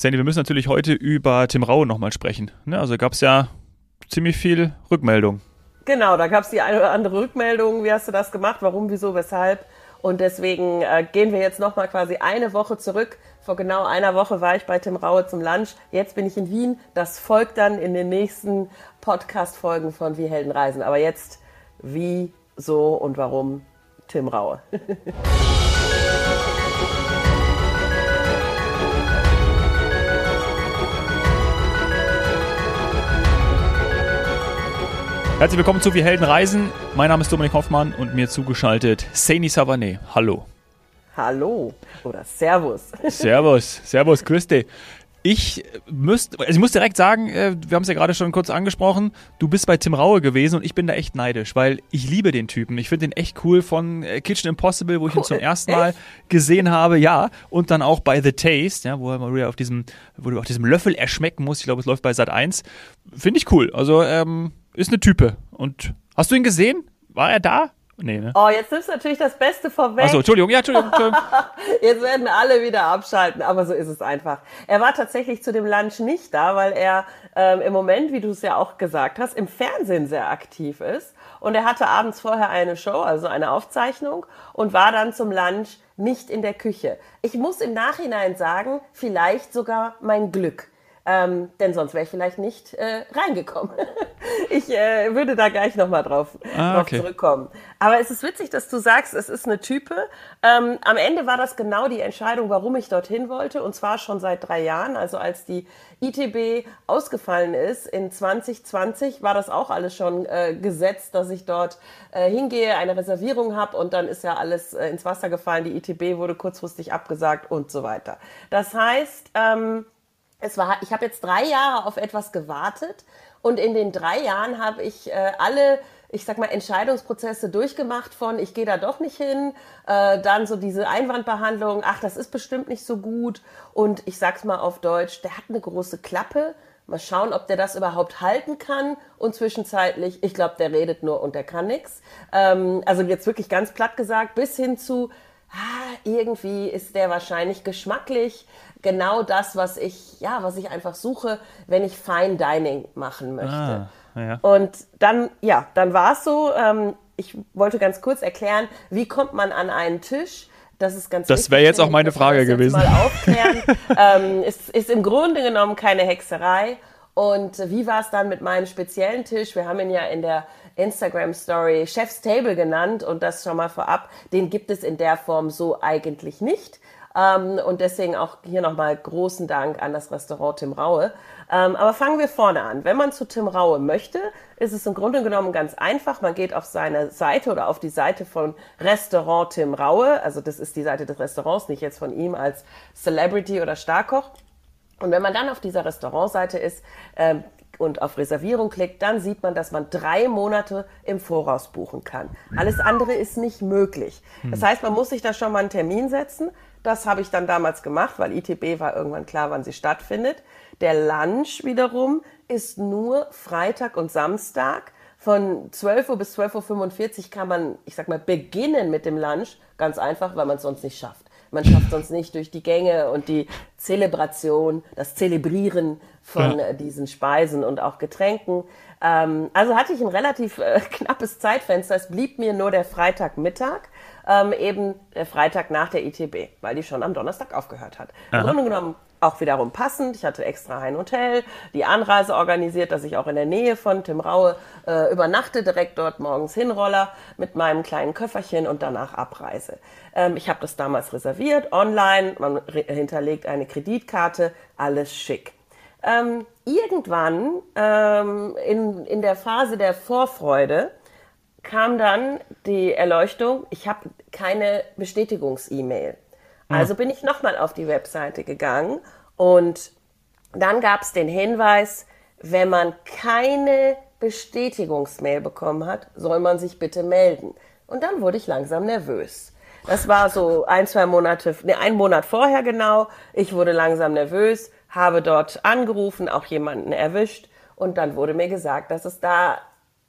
Sandy, wir müssen natürlich heute über Tim Raue nochmal sprechen. Ne? Also gab es ja ziemlich viel Rückmeldung. Genau, da gab es die eine oder andere Rückmeldung. Wie hast du das gemacht? Warum, wieso, weshalb? Und deswegen äh, gehen wir jetzt nochmal quasi eine Woche zurück. Vor genau einer Woche war ich bei Tim Raue zum Lunch. Jetzt bin ich in Wien. Das folgt dann in den nächsten Podcast-Folgen von Wie Helden reisen. Aber jetzt, wie, so und warum Tim Raue. Herzlich willkommen zu Wir Helden reisen. Mein Name ist Dominik Hoffmann und mir zugeschaltet Saini Savané. Hallo. Hallo oder Servus. Servus, Servus, dich. Ich müsste, also ich muss direkt sagen, äh, wir haben es ja gerade schon kurz angesprochen, du bist bei Tim Raue gewesen und ich bin da echt neidisch, weil ich liebe den Typen. Ich finde den echt cool von äh, Kitchen Impossible, wo ich cool. ihn zum ersten Mal gesehen habe, ja, und dann auch bei The Taste, ja, wo er mal auf diesem, wo du auf diesem Löffel erschmecken musst. Ich glaube, es läuft bei Sat 1. Finde ich cool. Also ähm, ist eine Type. Und hast du ihn gesehen? War er da? Nee, ne? Oh, jetzt nimmst du natürlich das Beste vorweg. Achso, Entschuldigung, ja, Entschuldigung. Entschuldigung. jetzt werden alle wieder abschalten, aber so ist es einfach. Er war tatsächlich zu dem Lunch nicht da, weil er ähm, im Moment, wie du es ja auch gesagt hast, im Fernsehen sehr aktiv ist. Und er hatte abends vorher eine Show, also eine Aufzeichnung, und war dann zum Lunch nicht in der Küche. Ich muss im Nachhinein sagen, vielleicht sogar mein Glück ähm, denn sonst wäre ich vielleicht nicht äh, reingekommen. ich äh, würde da gleich nochmal drauf, ah, drauf okay. zurückkommen. Aber es ist witzig, dass du sagst, es ist eine Type. Ähm, am Ende war das genau die Entscheidung, warum ich dorthin wollte. Und zwar schon seit drei Jahren. Also als die ITB ausgefallen ist in 2020, war das auch alles schon äh, gesetzt, dass ich dort äh, hingehe, eine Reservierung habe und dann ist ja alles äh, ins Wasser gefallen. Die ITB wurde kurzfristig abgesagt und so weiter. Das heißt, ähm, es war, ich habe jetzt drei Jahre auf etwas gewartet und in den drei Jahren habe ich äh, alle, ich sag mal, Entscheidungsprozesse durchgemacht von, ich gehe da doch nicht hin, äh, dann so diese Einwandbehandlung, ach, das ist bestimmt nicht so gut und ich sag's mal auf Deutsch, der hat eine große Klappe. Mal schauen, ob der das überhaupt halten kann. Und zwischenzeitlich, ich glaube, der redet nur und der kann nix. Ähm, also jetzt wirklich ganz platt gesagt, bis hin zu, ah, irgendwie ist der wahrscheinlich geschmacklich genau das, was ich, ja, was ich einfach suche, wenn ich Fine Dining machen möchte. Ah, ja. Und dann, ja, dann war es so, ähm, ich wollte ganz kurz erklären, wie kommt man an einen Tisch? Das ist ganz Das wäre jetzt auch meine Frage gewesen. Mal aufklären. ähm, es ist im Grunde genommen keine Hexerei. Und wie war es dann mit meinem speziellen Tisch? Wir haben ihn ja in der Instagram Story Chef's Table genannt und das schon mal vorab. Den gibt es in der Form so eigentlich nicht. Ähm, und deswegen auch hier nochmal großen Dank an das Restaurant Tim Raue. Ähm, aber fangen wir vorne an. Wenn man zu Tim Raue möchte, ist es im Grunde genommen ganz einfach. Man geht auf seine Seite oder auf die Seite von Restaurant Tim Raue. Also das ist die Seite des Restaurants, nicht jetzt von ihm als Celebrity oder Starkoch. Und wenn man dann auf dieser Restaurantseite ist, ähm, und auf Reservierung klickt, dann sieht man, dass man drei Monate im Voraus buchen kann. Alles andere ist nicht möglich. Das heißt, man muss sich da schon mal einen Termin setzen. Das habe ich dann damals gemacht, weil ITB war irgendwann klar, wann sie stattfindet. Der Lunch wiederum ist nur Freitag und Samstag. Von 12 Uhr bis 12.45 Uhr kann man, ich sag mal, beginnen mit dem Lunch. Ganz einfach, weil man es sonst nicht schafft. Man schafft sonst nicht durch die Gänge und die Zelebration, das Zelebrieren von ja. diesen Speisen und auch Getränken. Ähm, also hatte ich ein relativ äh, knappes Zeitfenster. Es blieb mir nur der Freitagmittag ähm, eben der Freitag nach der ITB, weil die schon am Donnerstag aufgehört hat. Aha. Im Grunde genommen auch wiederum passend. Ich hatte extra ein Hotel, die Anreise organisiert, dass ich auch in der Nähe von Tim Raue äh, übernachte, direkt dort morgens hinroller mit meinem kleinen Köfferchen und danach abreise. Ähm, ich habe das damals reserviert, online, man hinterlegt eine Kreditkarte, alles schick. Ähm, irgendwann ähm, in, in der Phase der Vorfreude kam dann die Erleuchtung, ich habe keine Bestätigungs-E-Mail. Hm. Also bin ich nochmal auf die Webseite gegangen und dann gab es den Hinweis, wenn man keine Bestätigungsmail bekommen hat, soll man sich bitte melden. Und dann wurde ich langsam nervös. Das war so ein, zwei Monate, ne, ein Monat vorher genau. Ich wurde langsam nervös, habe dort angerufen, auch jemanden erwischt und dann wurde mir gesagt, dass es da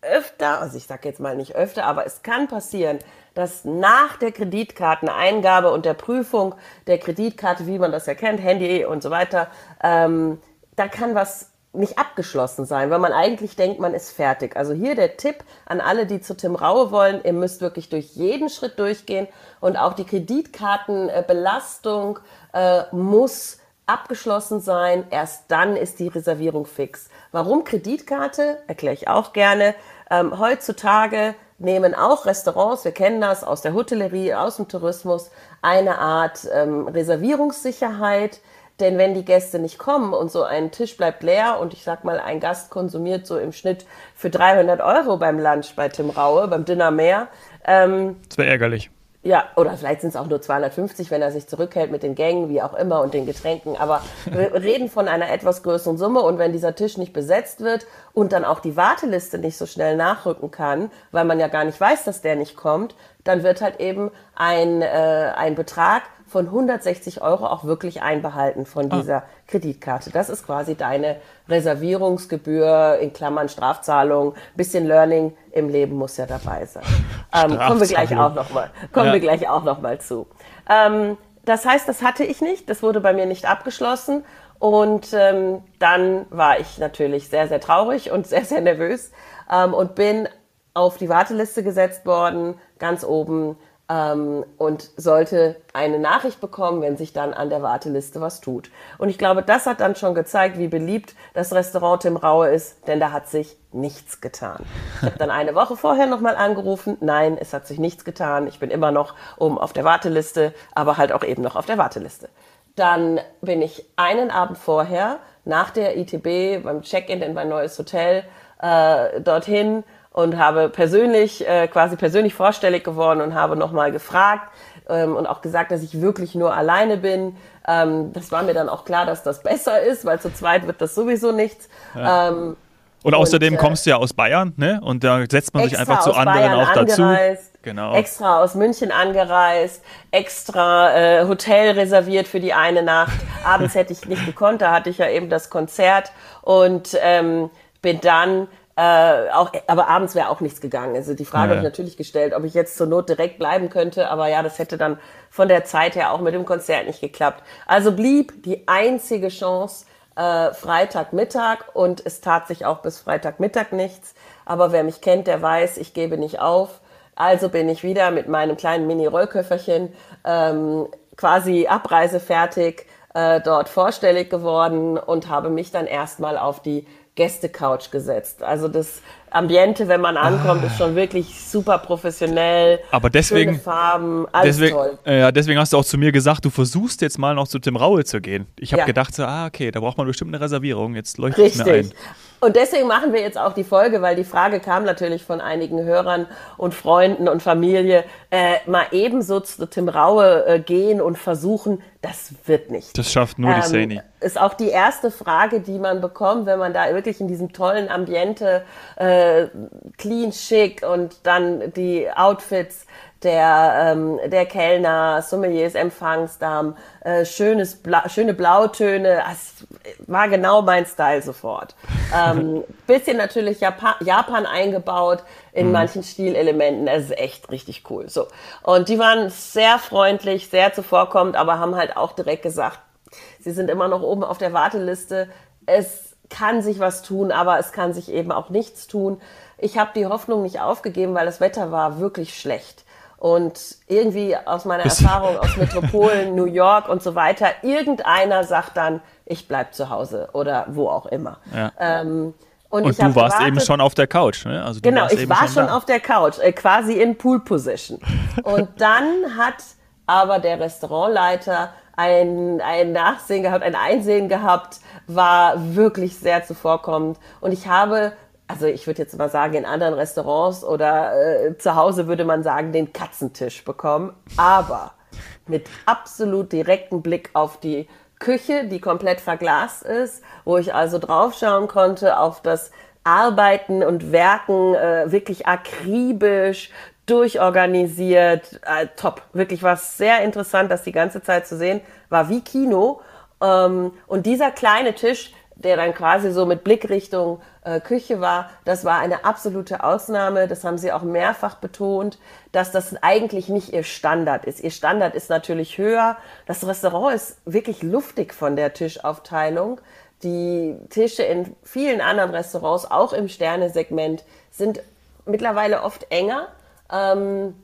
öfter, also ich sage jetzt mal nicht öfter, aber es kann passieren, dass nach der Kreditkarteneingabe und der Prüfung der Kreditkarte, wie man das ja kennt, Handy und so weiter, ähm, da kann was nicht abgeschlossen sein, weil man eigentlich denkt, man ist fertig. Also hier der Tipp an alle, die zu Tim Raue wollen, ihr müsst wirklich durch jeden Schritt durchgehen und auch die Kreditkartenbelastung äh, muss abgeschlossen sein. Erst dann ist die Reservierung fix. Warum Kreditkarte? Erkläre ich auch gerne. Ähm, heutzutage nehmen auch Restaurants, wir kennen das aus der Hotellerie, aus dem Tourismus, eine Art ähm, Reservierungssicherheit. Denn wenn die Gäste nicht kommen und so ein Tisch bleibt leer und ich sag mal, ein Gast konsumiert so im Schnitt für 300 Euro beim Lunch bei Tim Raue, beim Dinner mehr. Ähm, das wäre ärgerlich. Ja, oder vielleicht sind es auch nur 250, wenn er sich zurückhält mit den Gängen, wie auch immer, und den Getränken. Aber wir reden von einer etwas größeren Summe. Und wenn dieser Tisch nicht besetzt wird und dann auch die Warteliste nicht so schnell nachrücken kann, weil man ja gar nicht weiß, dass der nicht kommt, dann wird halt eben ein, äh, ein Betrag von 160 Euro auch wirklich einbehalten von ah. dieser ah. Kreditkarte. Das ist quasi deine Reservierungsgebühr in Klammern Strafzahlung. Bisschen Learning im Leben muss ja dabei sein. Ähm, kommen wir gleich auch noch mal. Kommen ja. wir gleich auch noch mal zu. Ähm, das heißt, das hatte ich nicht. Das wurde bei mir nicht abgeschlossen. Und ähm, dann war ich natürlich sehr, sehr traurig und sehr, sehr nervös ähm, und bin auf die Warteliste gesetzt worden, ganz oben ähm, und sollte eine Nachricht bekommen, wenn sich dann an der Warteliste was tut. Und ich glaube, das hat dann schon gezeigt, wie beliebt das Restaurant Tim Raue ist, denn da hat sich nichts getan. Ich habe dann eine Woche vorher nochmal angerufen. Nein, es hat sich nichts getan. Ich bin immer noch oben auf der Warteliste, aber halt auch eben noch auf der Warteliste. Dann bin ich einen Abend vorher nach der ITB beim Check-in in mein neues Hotel äh, dorthin und habe persönlich, äh, quasi persönlich vorstellig geworden und habe nochmal gefragt ähm, und auch gesagt, dass ich wirklich nur alleine bin. Ähm, das war mir dann auch klar, dass das besser ist, weil zu zweit wird das sowieso nichts. Ja. Ähm, und außerdem und, äh, kommst du ja aus Bayern, ne? Und da setzt man sich einfach zu anderen Bayern auch dazu. Genau. Extra aus München angereist, extra äh, Hotel reserviert für die eine Nacht. Abends hätte ich nicht gekonnt, da hatte ich ja eben das Konzert und ähm, bin dann äh, auch, aber abends wäre auch nichts gegangen. Also die Frage ja. habe ich natürlich gestellt, ob ich jetzt zur Not direkt bleiben könnte, aber ja, das hätte dann von der Zeit her auch mit dem Konzert nicht geklappt. Also blieb die einzige Chance äh, Freitagmittag und es tat sich auch bis Freitagmittag nichts. Aber wer mich kennt, der weiß, ich gebe nicht auf. Also bin ich wieder mit meinem kleinen Mini-Rollköfferchen ähm, quasi abreisefertig äh, dort vorstellig geworden und habe mich dann erstmal auf die Gästecouch gesetzt. Also das Ambiente, wenn man ankommt, ah. ist schon wirklich super professionell. Aber deswegen, schöne Farben, alles deswegen, toll. Äh, deswegen hast du auch zu mir gesagt, du versuchst jetzt mal noch zu Tim Raue zu gehen. Ich habe ja. gedacht, so, ah, okay, da braucht man bestimmt eine Reservierung. Jetzt leuchtet es mir ein. Und deswegen machen wir jetzt auch die Folge, weil die Frage kam natürlich von einigen Hörern und Freunden und Familie, äh, mal ebenso zu Tim Raue äh, gehen und versuchen, das wird nicht. Das schafft nur ähm, die Sani. Ist auch die erste Frage, die man bekommt, wenn man da wirklich in diesem tollen Ambiente, äh, clean, schick und dann die Outfits der, ähm, der Kellner, Sommeliers, Empfangsdamen, äh, schönes Bla schöne Blautöne. Das war genau mein Style sofort. Ähm, bisschen natürlich Japan, Japan eingebaut in mhm. manchen Stilelementen. Das ist echt richtig cool. So. Und die waren sehr freundlich, sehr zuvorkommend, aber haben halt auch direkt gesagt, sie sind immer noch oben auf der Warteliste. Es kann sich was tun, aber es kann sich eben auch nichts tun. Ich habe die Hoffnung nicht aufgegeben, weil das Wetter war wirklich schlecht. Und irgendwie aus meiner Erfahrung aus Metropolen, New York und so weiter, irgendeiner sagt dann, ich bleib zu Hause oder wo auch immer. Ja. Ähm, und, und du warst gewartet, eben schon auf der Couch, ne? Also genau, ich war schon, schon auf der Couch, äh, quasi in Pool Position. Und dann hat aber der Restaurantleiter ein, ein Nachsehen gehabt, ein Einsehen gehabt, war wirklich sehr zuvorkommend. Und ich habe also ich würde jetzt mal sagen, in anderen Restaurants oder äh, zu Hause würde man sagen, den Katzentisch bekommen, aber mit absolut direktem Blick auf die Küche, die komplett verglast ist, wo ich also draufschauen konnte auf das Arbeiten und Werken, äh, wirklich akribisch, durchorganisiert, äh, top. Wirklich war sehr interessant, das die ganze Zeit zu sehen, war wie Kino. Ähm, und dieser kleine Tisch der dann quasi so mit Blickrichtung äh, Küche war. Das war eine absolute Ausnahme. Das haben sie auch mehrfach betont, dass das eigentlich nicht ihr Standard ist. Ihr Standard ist natürlich höher. Das Restaurant ist wirklich luftig von der Tischaufteilung. Die Tische in vielen anderen Restaurants, auch im Sternesegment, sind mittlerweile oft enger. Ähm,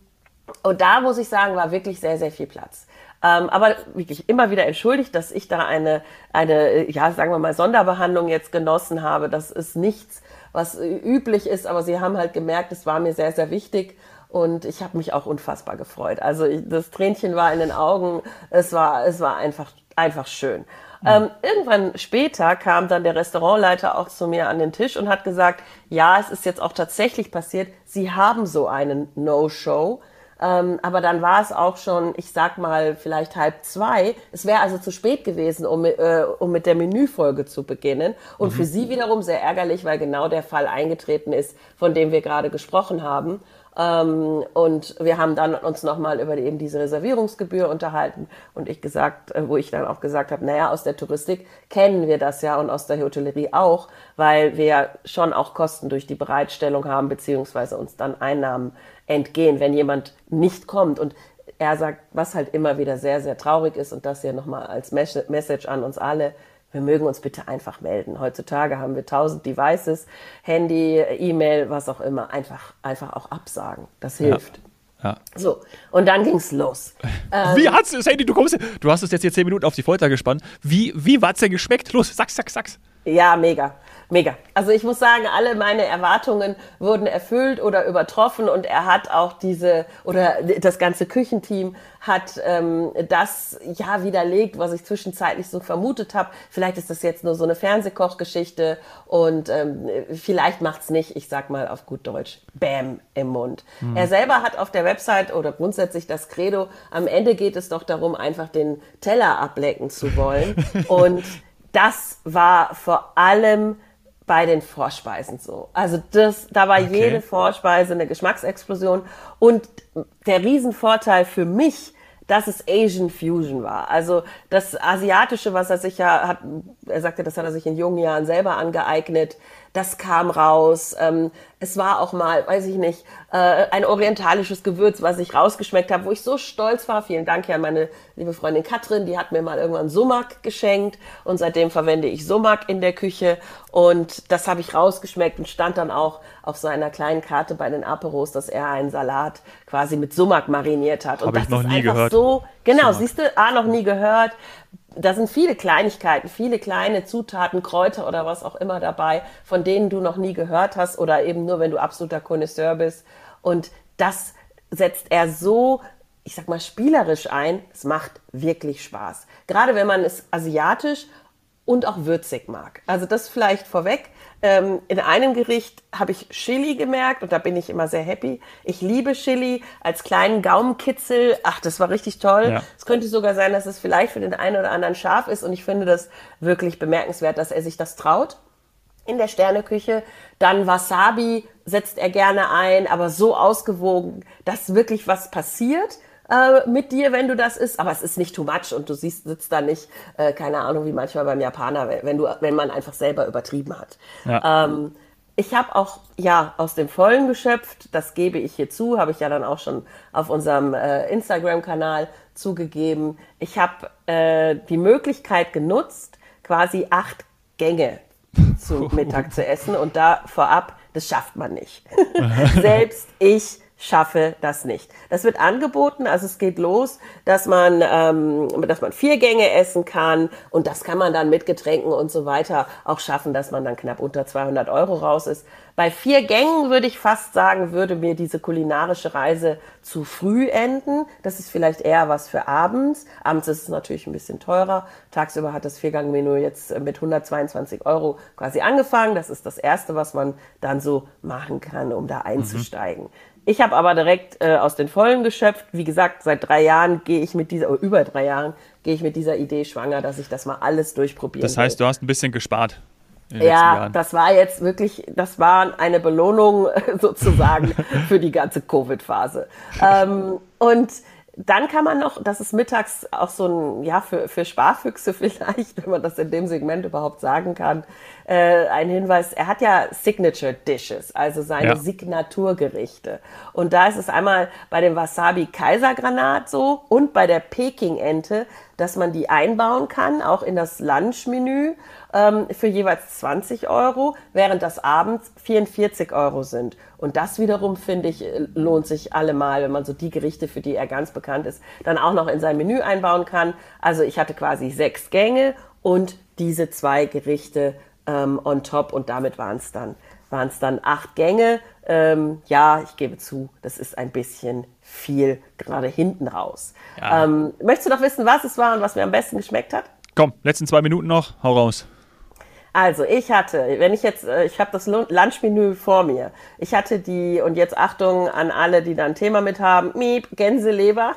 und da muss ich sagen, war wirklich sehr, sehr viel Platz. Ähm, aber wirklich immer wieder entschuldigt, dass ich da eine, eine, ja, sagen wir mal, Sonderbehandlung jetzt genossen habe. Das ist nichts, was üblich ist, aber sie haben halt gemerkt, es war mir sehr, sehr wichtig. Und ich habe mich auch unfassbar gefreut. Also ich, das Tränchen war in den Augen. Es war, es war einfach, einfach schön. Mhm. Ähm, irgendwann später kam dann der Restaurantleiter auch zu mir an den Tisch und hat gesagt, ja, es ist jetzt auch tatsächlich passiert. Sie haben so einen No-Show. Ähm, aber dann war es auch schon, ich sag mal, vielleicht halb zwei. Es wäre also zu spät gewesen, um, äh, um mit der Menüfolge zu beginnen. Und mhm. für sie wiederum sehr ärgerlich, weil genau der Fall eingetreten ist, von dem wir gerade gesprochen haben. Ähm, und wir haben dann uns nochmal über eben diese Reservierungsgebühr unterhalten und ich gesagt, äh, wo ich dann auch gesagt habe, naja, aus der Touristik kennen wir das ja und aus der Hotellerie auch, weil wir schon auch Kosten durch die Bereitstellung haben, beziehungsweise uns dann Einnahmen entgehen, wenn jemand nicht kommt. Und er sagt, was halt immer wieder sehr, sehr traurig ist und das hier nochmal als Message an uns alle, wir mögen uns bitte einfach melden. Heutzutage haben wir tausend Devices, Handy, E-Mail, was auch immer. Einfach, einfach auch absagen. Das hilft. Ja. Ja. So, und dann ging's los. Wie ähm, hat's das Handy? Du kommst, du hast es jetzt hier zehn Minuten auf die Folter gespannt. Wie, wie hat's denn geschmeckt? Los, sag's, sag's, sag's. Ja, mega mega. Also ich muss sagen, alle meine Erwartungen wurden erfüllt oder übertroffen und er hat auch diese oder das ganze Küchenteam hat ähm, das ja widerlegt, was ich zwischenzeitlich so vermutet habe. Vielleicht ist das jetzt nur so eine Fernsehkochgeschichte und ähm, vielleicht macht's nicht, ich sag mal auf gut Deutsch, Bam im Mund. Mhm. Er selber hat auf der Website oder grundsätzlich das Credo, am Ende geht es doch darum, einfach den Teller ablecken zu wollen. und das war vor allem bei den Vorspeisen so. Also das, da war okay. jede Vorspeise eine Geschmacksexplosion und der Riesenvorteil für mich, dass es Asian Fusion war. Also das Asiatische, was er sich ja hat, er sagte, das hat er sich in jungen Jahren selber angeeignet das kam raus. Ähm, es war auch mal, weiß ich nicht, äh, ein orientalisches Gewürz, was ich rausgeschmeckt habe, wo ich so stolz war. Vielen Dank ja meine liebe Freundin Katrin, die hat mir mal irgendwann Sumak geschenkt und seitdem verwende ich Sumak in der Küche und das habe ich rausgeschmeckt und stand dann auch auf seiner kleinen Karte bei den Aperos, dass er einen Salat quasi mit Sumak mariniert hat. Habe ich noch nie gehört. So, genau, Sumak. siehst du, A, noch nie gehört da sind viele Kleinigkeiten, viele kleine Zutaten, Kräuter oder was auch immer dabei, von denen du noch nie gehört hast oder eben nur, wenn du absoluter Connoisseur bist. Und das setzt er so, ich sag mal, spielerisch ein. Es macht wirklich Spaß. Gerade wenn man es asiatisch und auch würzig mag. Also das vielleicht vorweg. Ähm, in einem Gericht habe ich Chili gemerkt und da bin ich immer sehr happy. Ich liebe Chili als kleinen Gaumenkitzel. Ach, das war richtig toll. Ja. Es könnte sogar sein, dass es vielleicht für den einen oder anderen scharf ist und ich finde das wirklich bemerkenswert, dass er sich das traut. In der Sterneküche. Dann Wasabi setzt er gerne ein, aber so ausgewogen, dass wirklich was passiert äh, mit dir, wenn du das isst, aber es ist nicht too much und du siehst, sitzt da nicht, äh, keine Ahnung, wie manchmal beim Japaner, wenn du, wenn man einfach selber übertrieben hat. Ja. Ähm, ich habe auch ja aus dem Vollen geschöpft, das gebe ich hier zu, habe ich ja dann auch schon auf unserem äh, Instagram-Kanal zugegeben. Ich habe äh, die Möglichkeit genutzt, quasi acht Gänge zum Mittag zu essen und da vorab, das schafft man nicht. Selbst ich schaffe das nicht. Das wird angeboten, also es geht los, dass man, ähm, dass man vier Gänge essen kann und das kann man dann mit Getränken und so weiter auch schaffen, dass man dann knapp unter 200 Euro raus ist. Bei vier Gängen würde ich fast sagen, würde mir diese kulinarische Reise zu früh enden. Das ist vielleicht eher was für abends. Abends ist es natürlich ein bisschen teurer. Tagsüber hat das Viergang-Menü jetzt mit 122 Euro quasi angefangen. Das ist das Erste, was man dann so machen kann, um da einzusteigen. Mhm. Ich habe aber direkt äh, aus den Vollen geschöpft. Wie gesagt, seit drei Jahren gehe ich mit dieser, oder über drei Jahren gehe ich mit dieser Idee schwanger, dass ich das mal alles durchprobiere. Das heißt, will. du hast ein bisschen gespart. Ja, das war jetzt wirklich, das war eine Belohnung sozusagen für die ganze Covid-Phase. ähm, und dann kann man noch, das ist mittags auch so ein, ja, für, für Sparfüchse vielleicht, wenn man das in dem Segment überhaupt sagen kann, äh, ein Hinweis. Er hat ja Signature Dishes, also seine ja. Signaturgerichte. Und da ist es einmal bei dem Wasabi Kaisergranat so und bei der Peking-Ente, dass man die einbauen kann, auch in das Lunchmenü ähm, für jeweils 20 Euro, während das abends 44 Euro sind. Und das wiederum, finde ich, lohnt sich allemal, wenn man so die Gerichte, für die er ganz bekannt ist, dann auch noch in sein Menü einbauen kann. Also ich hatte quasi sechs Gänge und diese zwei Gerichte ähm, on top und damit waren es dann, waren es dann acht Gänge. Ähm, ja, ich gebe zu, das ist ein bisschen viel, gerade hinten raus. Ja. Ähm, möchtest du noch wissen, was es war und was mir am besten geschmeckt hat? Komm, letzten zwei Minuten noch, hau raus. Also ich hatte, wenn ich jetzt, äh, ich habe das Lunchmenü vor mir. Ich hatte die, und jetzt Achtung an alle, die da ein Thema mit haben, Miep, Gänseleber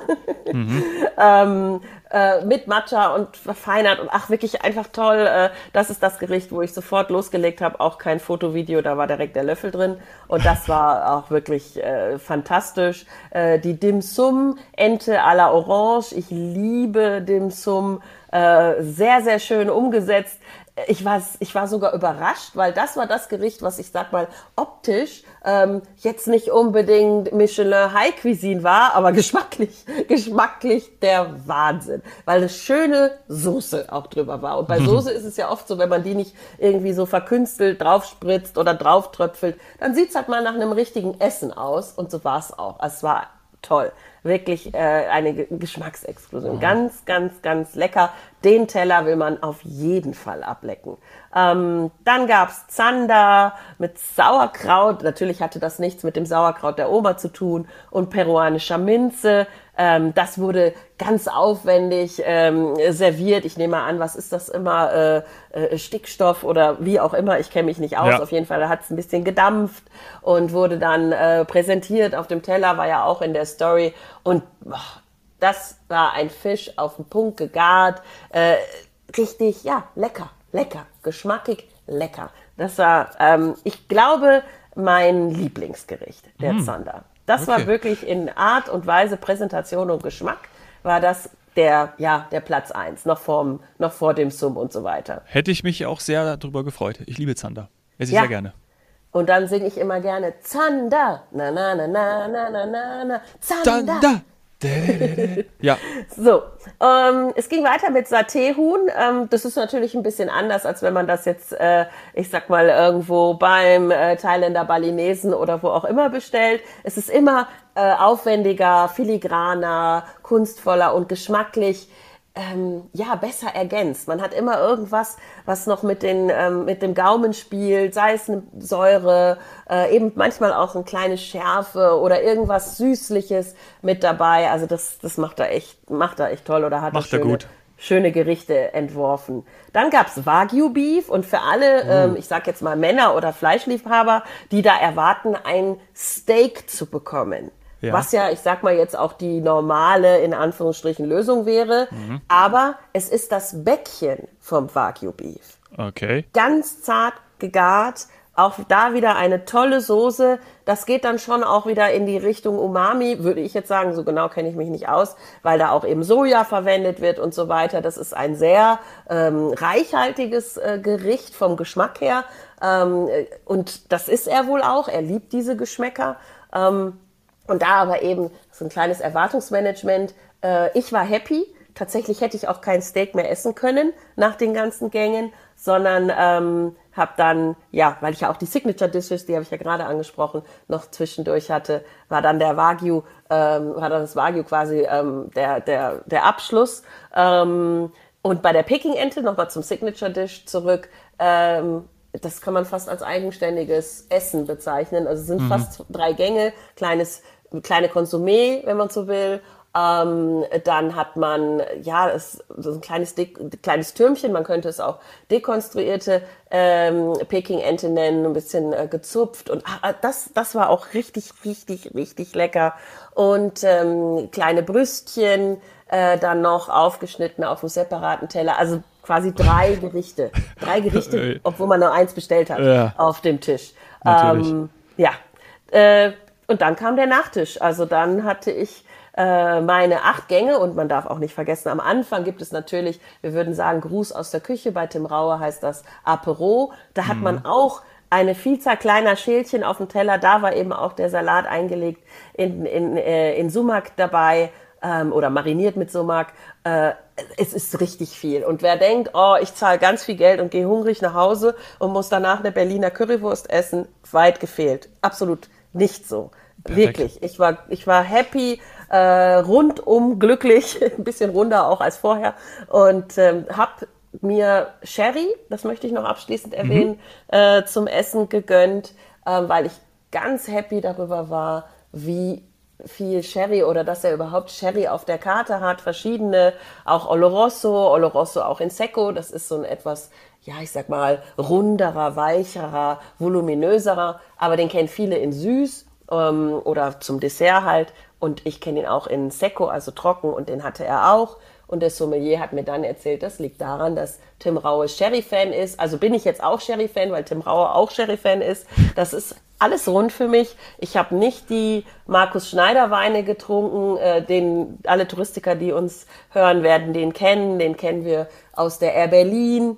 mhm. ähm, äh, mit Matcha und verfeinert und ach, wirklich einfach toll. Äh, das ist das Gericht, wo ich sofort losgelegt habe. Auch kein Fotovideo, da war direkt der Löffel drin. Und das war auch wirklich äh, fantastisch. Äh, die Dim Sum, Ente à la Orange. Ich liebe Dim Sum. Äh, sehr, sehr schön umgesetzt ich war, ich war sogar überrascht, weil das war das Gericht, was ich sag mal optisch ähm, jetzt nicht unbedingt Michelin High Cuisine war, aber geschmacklich, geschmacklich der Wahnsinn, weil eine schöne Soße auch drüber war. Und bei. Soße ist es ja oft so, wenn man die nicht irgendwie so verkünstelt draufspritzt oder drauftröpfelt, dann sieht's halt mal nach einem richtigen Essen aus. Und so war es auch. Es war toll. Wirklich äh, eine Geschmacksexplosion. Mhm. Ganz, ganz, ganz lecker. Den Teller will man auf jeden Fall ablecken. Ähm, dann gab's Zander mit Sauerkraut. Natürlich hatte das nichts mit dem Sauerkraut der Oma zu tun. Und peruanischer Minze. Ähm, das wurde ganz aufwendig ähm, serviert. Ich nehme an, was ist das immer? Äh, äh, Stickstoff oder wie auch immer. Ich kenne mich nicht aus. Ja. Auf jeden Fall hat es ein bisschen gedampft und wurde dann äh, präsentiert auf dem Teller, war ja auch in der Story. Und boah, das war ein Fisch auf den Punkt gegart. Äh, richtig, ja, lecker, lecker, geschmackig, lecker. Das war, ähm, ich glaube, mein Lieblingsgericht, der mm. Zander. Das okay. war wirklich in Art und Weise, Präsentation und Geschmack, war das der, ja, der Platz eins noch, vorm, noch vor dem Sum und so weiter. Hätte ich mich auch sehr darüber gefreut. Ich liebe Zander. Esse ich ja. sehr gerne. Und dann singe ich immer gerne Zander. Na, na, na, na, na, na, na, na. Zander. Zander. Ja. So, ähm, es ging weiter mit Saté-Huhn. Ähm, das ist natürlich ein bisschen anders, als wenn man das jetzt, äh, ich sag mal, irgendwo beim äh, Thailänder Balinesen oder wo auch immer bestellt. Es ist immer äh, aufwendiger, filigraner, kunstvoller und geschmacklich ähm, ja besser ergänzt. Man hat immer irgendwas, was noch mit den ähm, mit dem Gaumen spielt, sei es eine Säure, äh, eben manchmal auch eine kleine Schärfe oder irgendwas Süßliches mit dabei. Also das das macht er echt macht er echt toll oder hat macht er gut schöne Gerichte entworfen. Dann gab's Wagyu Beef und für alle, oh. ähm, ich sag jetzt mal Männer oder Fleischliebhaber, die da erwarten, ein Steak zu bekommen. Ja. Was ja, ich sag mal jetzt auch die normale, in Anführungsstrichen, Lösung wäre. Mhm. Aber es ist das Bäckchen vom Wagyu Beef. Okay. Ganz zart gegart. Auch da wieder eine tolle Soße. Das geht dann schon auch wieder in die Richtung Umami, würde ich jetzt sagen. So genau kenne ich mich nicht aus, weil da auch eben Soja verwendet wird und so weiter. Das ist ein sehr ähm, reichhaltiges äh, Gericht vom Geschmack her. Ähm, und das ist er wohl auch. Er liebt diese Geschmäcker. Ähm, und da aber eben so ein kleines Erwartungsmanagement. Äh, ich war happy. Tatsächlich hätte ich auch kein Steak mehr essen können nach den ganzen Gängen, sondern ähm, habe dann, ja, weil ich ja auch die Signature Dishes, die habe ich ja gerade angesprochen, noch zwischendurch hatte, war dann der Wagyu, ähm, war dann das Wagyu quasi ähm, der, der, der Abschluss. Ähm, und bei der Peking-Ente, nochmal zum Signature Dish zurück, ähm, das kann man fast als eigenständiges Essen bezeichnen. Also es sind mhm. fast drei Gänge, kleines kleine Konsumé, wenn man so will. Ähm, dann hat man ja es, so ein kleines kleines Türmchen, man könnte es auch dekonstruierte ähm, Peking-Ente nennen, ein bisschen äh, gezupft und ah, das das war auch richtig richtig richtig lecker und ähm, kleine Brüstchen äh, dann noch aufgeschnitten auf einem separaten Teller, also quasi drei Gerichte, drei Gerichte, obwohl man nur eins bestellt hat ja. auf dem Tisch. Ähm, ja. Äh, und dann kam der Nachtisch. Also dann hatte ich äh, meine acht Gänge und man darf auch nicht vergessen, am Anfang gibt es natürlich, wir würden sagen, Gruß aus der Küche. Bei Tim Rauer heißt das Apero. Da hat mhm. man auch eine Vielzahl kleiner Schälchen auf dem Teller. Da war eben auch der Salat eingelegt in, in, äh, in Sumak dabei ähm, oder mariniert mit Sumak. Äh, es ist richtig viel. Und wer denkt, oh, ich zahle ganz viel Geld und gehe hungrig nach Hause und muss danach eine Berliner Currywurst essen, weit gefehlt. Absolut nicht so. Perfekt. Wirklich. Ich war, ich war happy, äh, rundum glücklich, ein bisschen runder auch als vorher und ähm, habe mir Sherry, das möchte ich noch abschließend mhm. erwähnen, mhm. äh, zum Essen gegönnt, äh, weil ich ganz happy darüber war, wie viel Sherry oder dass er überhaupt Sherry auf der Karte hat, verschiedene, auch Oloroso, Oloroso auch in Secco, das ist so ein etwas, ja, ich sag mal, runderer, weicherer, voluminöserer, aber den kennen viele in süß ähm, oder zum Dessert halt. Und ich kenne ihn auch in Secco, also trocken. Und den hatte er auch und der Sommelier hat mir dann erzählt, das liegt daran, dass Tim Raue Sherry-Fan ist. Also bin ich jetzt auch Sherry-Fan, weil Tim Raue auch Sherry-Fan ist. Das ist alles rund für mich. Ich habe nicht die Markus Schneider Weine getrunken, äh, den alle Touristiker, die uns hören werden, den kennen. Den kennen wir aus der Air Berlin.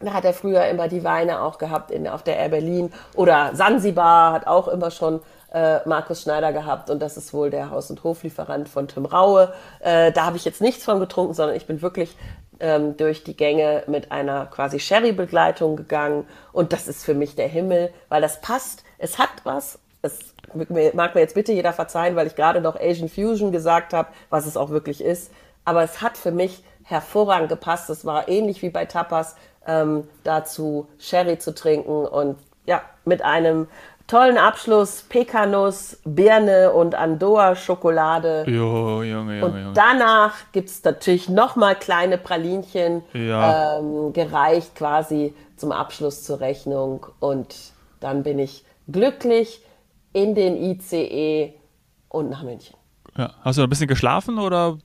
Da hat er früher immer die Weine auch gehabt in, auf der Air Berlin. Oder Sansibar hat auch immer schon äh, Markus Schneider gehabt und das ist wohl der Haus- und Hoflieferant von Tim Raue. Äh, da habe ich jetzt nichts von getrunken, sondern ich bin wirklich ähm, durch die Gänge mit einer quasi Sherry-Begleitung gegangen und das ist für mich der Himmel, weil das passt. Es hat was. Es mag mir jetzt bitte jeder verzeihen, weil ich gerade noch Asian Fusion gesagt habe, was es auch wirklich ist. Aber es hat für mich hervorragend gepasst. Es war ähnlich wie bei Tapas, ähm, dazu Sherry zu trinken und ja, mit einem tollen Abschluss, Pekanuss, Birne und Andoa-Schokolade. Jo, Junge, Junge, Und danach gibt es natürlich nochmal kleine Pralinchen, ja. ähm, gereicht quasi zum Abschluss zur Rechnung. Und dann bin ich glücklich in den ICE und nach München. Ja. Hast du ein bisschen geschlafen oder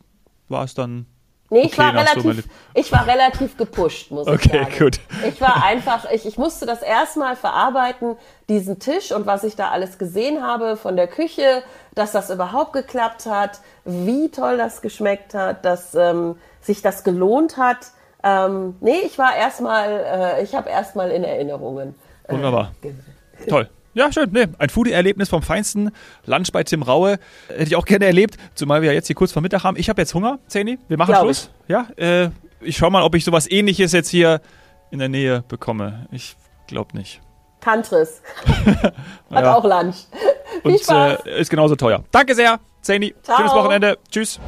war es dann Nee, ich, okay, war relativ, ich war relativ gepusht, muss okay, ich sagen. Okay, gut. Ich war einfach, ich, ich musste das erstmal verarbeiten, diesen Tisch und was ich da alles gesehen habe von der Küche, dass das überhaupt geklappt hat, wie toll das geschmeckt hat, dass ähm, sich das gelohnt hat. Ähm, nee, ich war erstmal, äh, ich habe erstmal in Erinnerungen. Äh, Wunderbar. Äh, Toll. Ja, schön. Nee, ein Foodie-Erlebnis vom Feinsten. Lunch bei Tim Raue. Hätte ich auch gerne erlebt, zumal wir ja jetzt hier kurz vor Mittag haben. Ich habe jetzt Hunger, Zeni. Wir machen Glaub Schluss. Ich. Ja, äh, ich schau mal, ob ich sowas ähnliches jetzt hier in der Nähe bekomme. Ich glaube nicht. Tantris. Hat ja. auch Lunch. Und äh, ist genauso teuer. Danke sehr, Zeni. Schönes Wochenende. Tschüss.